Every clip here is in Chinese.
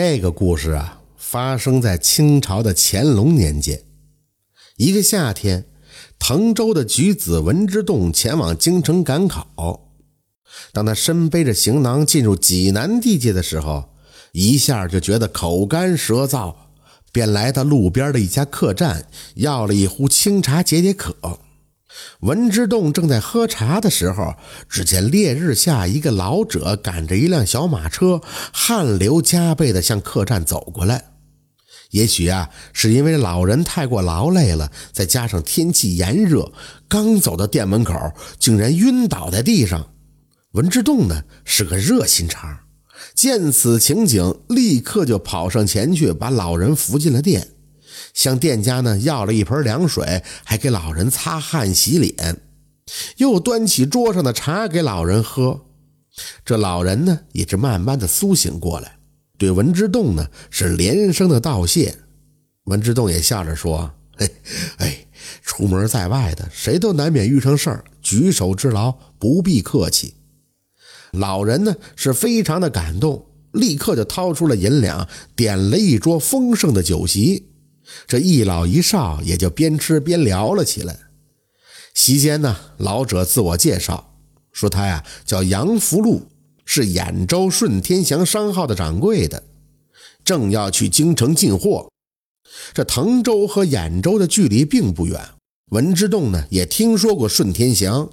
这个故事啊，发生在清朝的乾隆年间。一个夏天，滕州的举子文之洞前往京城赶考。当他身背着行囊进入济南地界的时候，一下就觉得口干舌燥，便来到路边的一家客栈，要了一壶清茶解解渴。文之洞正在喝茶的时候，只见烈日下，一个老者赶着一辆小马车，汗流浃背地向客栈走过来。也许啊，是因为老人太过劳累了，再加上天气炎热，刚走到店门口，竟然晕倒在地上。文之洞呢，是个热心肠，见此情景，立刻就跑上前去，把老人扶进了店。向店家呢要了一盆凉水，还给老人擦汗洗脸，又端起桌上的茶给老人喝。这老人呢也是慢慢的苏醒过来，对文之洞呢是连声的道谢。文之洞也笑着说：“嘿，哎，出门在外的，谁都难免遇上事儿，举手之劳不必客气。”老人呢是非常的感动，立刻就掏出了银两，点了一桌丰盛的酒席。这一老一少也就边吃边聊了起来。席间呢，老者自我介绍说他呀叫杨福禄，是兖州顺天祥商号的掌柜的，正要去京城进货。这滕州和兖州的距离并不远，文之洞呢也听说过顺天祥，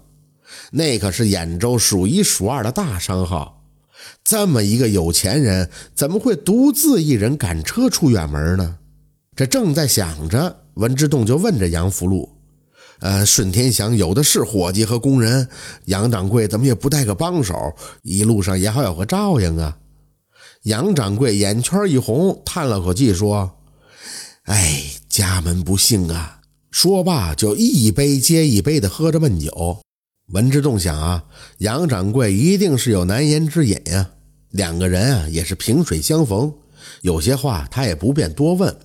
那可是兖州数一数二的大商号。这么一个有钱人，怎么会独自一人赶车出远门呢？这正在想着，文之洞就问着杨福禄：“呃，顺天祥有的是伙计和工人，杨掌柜怎么也不带个帮手？一路上也好有个照应啊。”杨掌柜眼圈一红，叹了口气说：“哎，家门不幸啊。”说罢就一杯接一杯的喝着闷酒。文之洞想啊，杨掌柜一定是有难言之隐呀。两个人啊也是萍水相逢，有些话他也不便多问。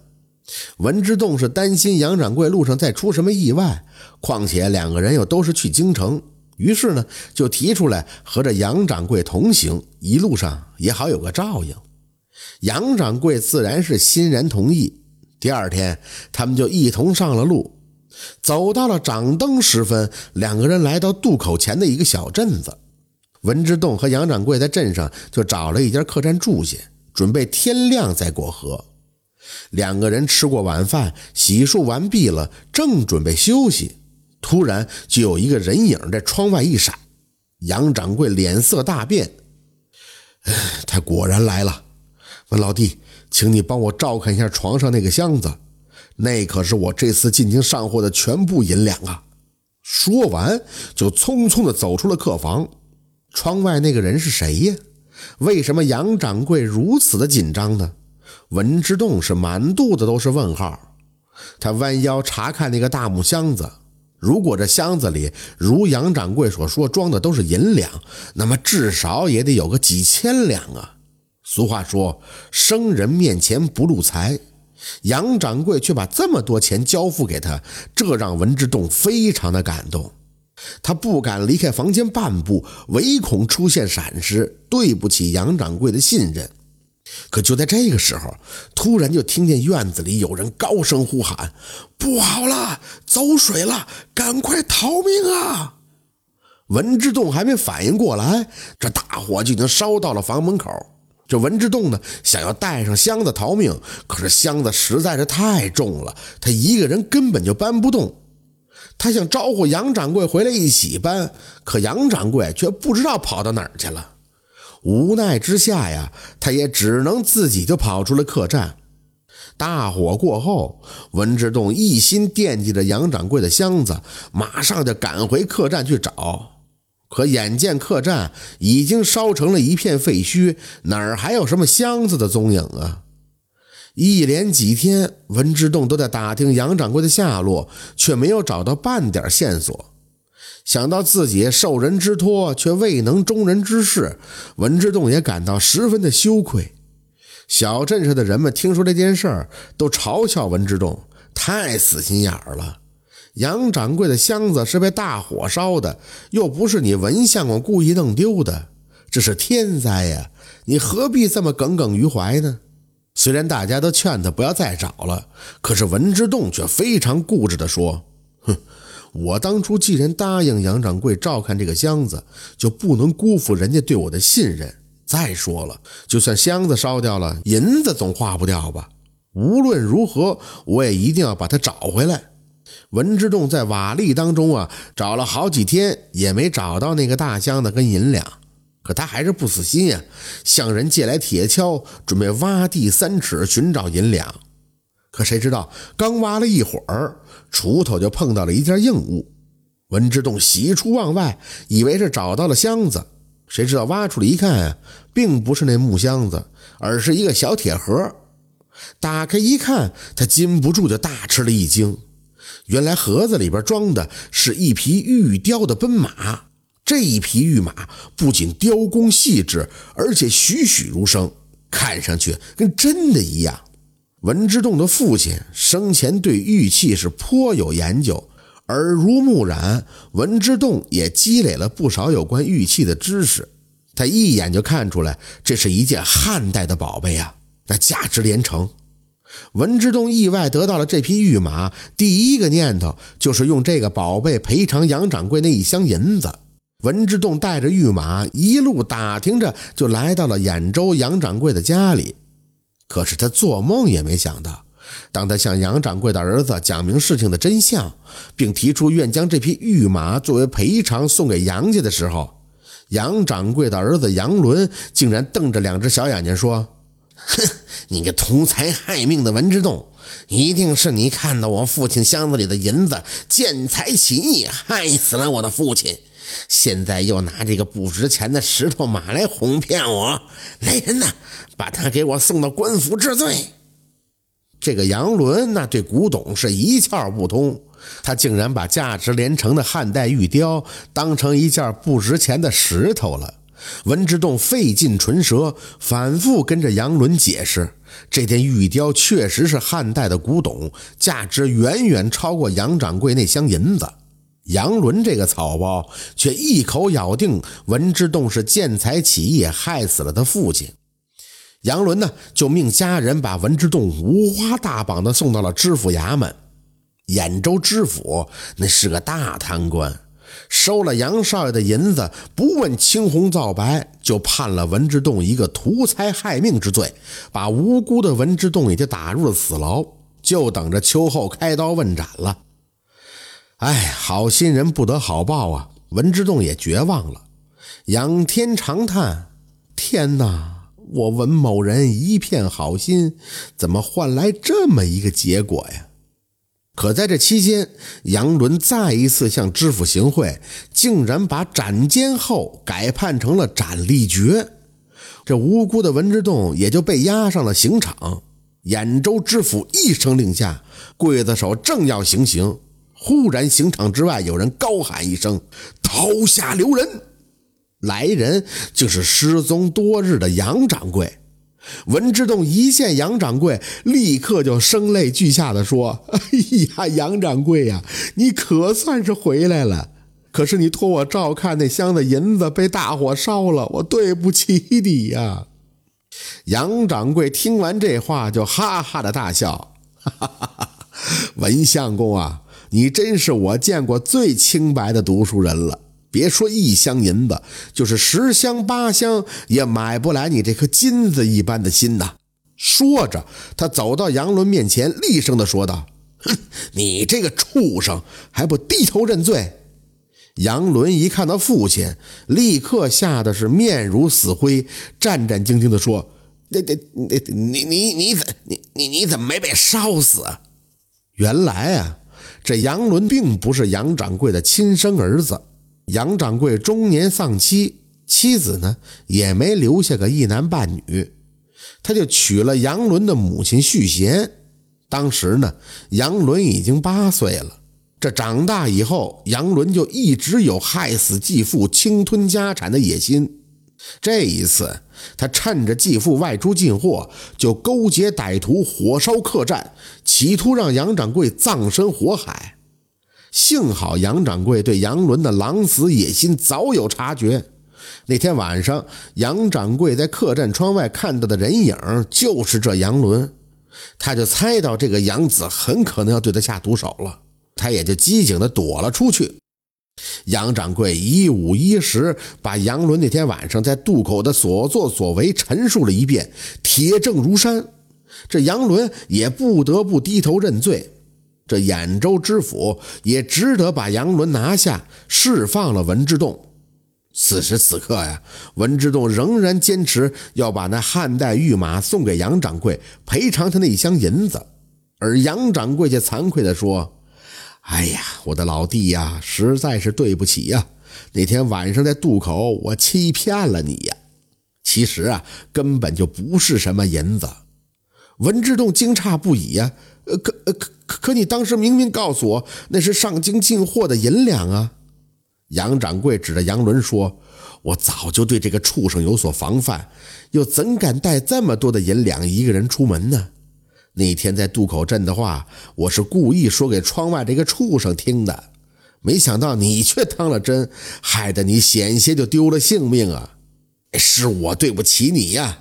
文之洞是担心杨掌柜路上再出什么意外，况且两个人又都是去京城，于是呢就提出来和着杨掌柜同行，一路上也好有个照应。杨掌柜自然是欣然同意。第二天，他们就一同上了路，走到了掌灯时分，两个人来到渡口前的一个小镇子。文之洞和杨掌柜在镇上就找了一家客栈住下，准备天亮再过河。两个人吃过晚饭，洗漱完毕了，正准备休息，突然就有一个人影在窗外一闪，杨掌柜脸色大变，他果然来了。文老弟，请你帮我照看一下床上那个箱子，那可是我这次进京上货的全部银两啊！说完，就匆匆地走出了客房。窗外那个人是谁呀？为什么杨掌柜如此的紧张呢？文之洞是满肚子都是问号，他弯腰查看那个大木箱子，如果这箱子里如杨掌柜所说装的都是银两，那么至少也得有个几千两啊。俗话说，生人面前不露财，杨掌柜却把这么多钱交付给他，这让文之洞非常的感动。他不敢离开房间半步，唯恐出现闪失，对不起杨掌柜的信任。可就在这个时候，突然就听见院子里有人高声呼喊：“不好了，走水了，赶快逃命啊！”文之洞还没反应过来，这大火就已经烧到了房门口。这文之洞呢，想要带上箱子逃命，可是箱子实在是太重了，他一个人根本就搬不动。他想招呼杨掌柜回来一起搬，可杨掌柜却不知道跑到哪儿去了。无奈之下呀，他也只能自己就跑出了客栈。大火过后，文之洞一心惦记着杨掌柜的箱子，马上就赶回客栈去找。可眼见客栈已经烧成了一片废墟，哪儿还有什么箱子的踪影啊？一连几天，文之洞都在打听杨掌柜的下落，却没有找到半点线索。想到自己受人之托却未能忠人之事，文之洞也感到十分的羞愧。小镇上的人们听说这件事儿，都嘲笑文之洞太死心眼儿了。杨掌柜的箱子是被大火烧的，又不是你文相公故意弄丢的，这是天灾呀！你何必这么耿耿于怀呢？虽然大家都劝他不要再找了，可是文之栋却非常固执地说：“哼，我当初既然答应杨掌柜照看这个箱子，就不能辜负人家对我的信任。再说了，就算箱子烧掉了，银子总花不掉吧？无论如何，我也一定要把它找回来。”文之栋在瓦砾当中啊找了好几天，也没找到那个大箱子跟银两。可他还是不死心呀，向人借来铁锹，准备挖地三尺寻找银两。可谁知道，刚挖了一会儿，锄头就碰到了一件硬物。文之栋喜出望外，以为是找到了箱子。谁知道挖出来一看啊，并不是那木箱子，而是一个小铁盒。打开一看，他禁不住就大吃了一惊。原来盒子里边装的是一匹玉雕的奔马。这一匹玉马不仅雕工细致，而且栩栩如生，看上去跟真的一样。文之栋的父亲生前对玉器是颇有研究，耳濡目染，文之栋也积累了不少有关玉器的知识。他一眼就看出来，这是一件汉代的宝贝啊，那价值连城。文之栋意外得到了这匹玉马，第一个念头就是用这个宝贝赔偿杨掌柜那一箱银子。文之栋带着玉马一路打听着，就来到了兖州杨掌柜的家里。可是他做梦也没想到，当他向杨掌柜的儿子讲明事情的真相，并提出愿将这匹玉马作为赔偿送给杨家的时候，杨掌柜的儿子杨伦竟然瞪着两只小眼睛说：“哼，你个图财害命的文之洞，一定是你看到我父亲箱子里的银子，见财起意，害死了我的父亲。”现在又拿这个不值钱的石头马来哄骗我，来人呐，把他给我送到官府治罪。这个杨伦那对古董是一窍不通，他竟然把价值连城的汉代玉雕当成一件不值钱的石头了。文之栋费尽唇舌，反复跟着杨伦解释，这件玉雕确实是汉代的古董，价值远远超过杨掌柜那箱银子。杨伦这个草包却一口咬定文之栋是见财起意害死了他父亲。杨伦呢，就命家人把文之栋五花大绑的送到了知府衙门。兖州知府那是个大贪官，收了杨少爷的银子，不问青红皂白，就判了文之栋一个图财害命之罪，把无辜的文之栋也就打入了死牢，就等着秋后开刀问斩了。哎，好心人不得好报啊！文之栋也绝望了，仰天长叹：“天哪！我文某人一片好心，怎么换来这么一个结果呀？”可在这期间，杨伦再一次向知府行贿，竟然把斩监后改判成了斩立决，这无辜的文之栋也就被押上了刑场。兖州知府一声令下，刽子手正要行刑。忽然，刑场之外有人高喊一声：“刀下留人！”来人竟是失踪多日的杨掌柜。文之洞一见杨掌柜，立刻就声泪俱下的说：“哎呀，杨掌柜呀，你可算是回来了！可是你托我照看那箱子银子被大火烧了，我对不起你呀。”杨掌柜听完这话，就哈哈的大笑：“哈哈哈哈文相公啊！”你真是我见过最清白的读书人了。别说一箱银子，就是十箱八箱也买不来你这颗金子一般的心呐！说着，他走到杨伦面前，厉声地说道：“哼，你这个畜生，还不低头认罪！”杨伦一看到父亲，立刻吓得是面如死灰，战战兢兢地说：“那、那、那、你、你、你怎、你、你、你怎么没被烧死？”原来啊。这杨伦并不是杨掌柜的亲生儿子，杨掌柜中年丧妻，妻子呢也没留下个一男半女，他就娶了杨伦的母亲续弦。当时呢，杨伦已经八岁了。这长大以后，杨伦就一直有害死继父、侵吞家产的野心。这一次，他趁着继父外出进货，就勾结歹徒火烧客栈，企图让杨掌柜葬身火海。幸好杨掌柜对杨伦的狼死野心早有察觉，那天晚上，杨掌柜在客栈窗外看到的人影就是这杨伦，他就猜到这个杨子很可能要对他下毒手了，他也就机警地躲了出去。杨掌柜一五一十把杨伦那天晚上在渡口的所作所为陈述了一遍，铁证如山。这杨伦也不得不低头认罪。这兖州知府也只得把杨伦拿下，释放了文之洞。此时此刻呀，文之洞仍然坚持要把那汉代御马送给杨掌柜，赔偿他那一箱银子。而杨掌柜却惭愧地说。哎呀，我的老弟呀，实在是对不起呀！那天晚上在渡口，我欺骗了你呀。其实啊，根本就不是什么银子。文之栋惊诧不已呀，呃，可可可，你当时明明告诉我那是上京进货的银两啊！杨掌柜指着杨伦说：“我早就对这个畜生有所防范，又怎敢带这么多的银两一个人出门呢？”那天在渡口镇的话，我是故意说给窗外这个畜生听的，没想到你却当了真，害得你险些就丢了性命啊！是我对不起你呀。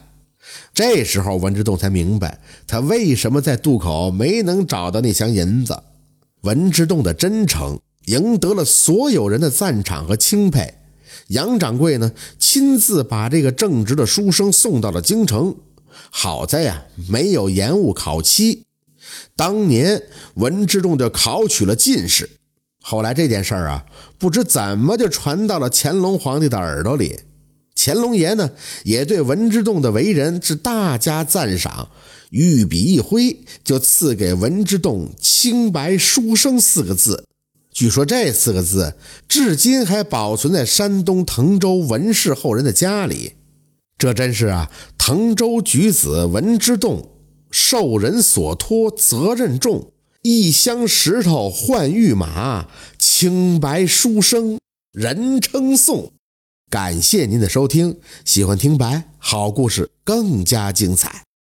这时候文之洞才明白，他为什么在渡口没能找到那箱银子。文之洞的真诚赢得了所有人的赞赏和钦佩。杨掌柜呢，亲自把这个正直的书生送到了京城。好在呀，没有延误考期。当年文之仲就考取了进士。后来这件事儿啊，不知怎么就传到了乾隆皇帝的耳朵里。乾隆爷呢，也对文之洞的为人是大加赞赏，御笔一挥，就赐给文之洞“清白书生”四个字。据说这四个字至今还保存在山东滕州文氏后人的家里。这真是啊，滕州举子闻之动，受人所托，责任重，一箱石头换玉马，清白书生人称颂。感谢您的收听，喜欢听白好故事更加精彩。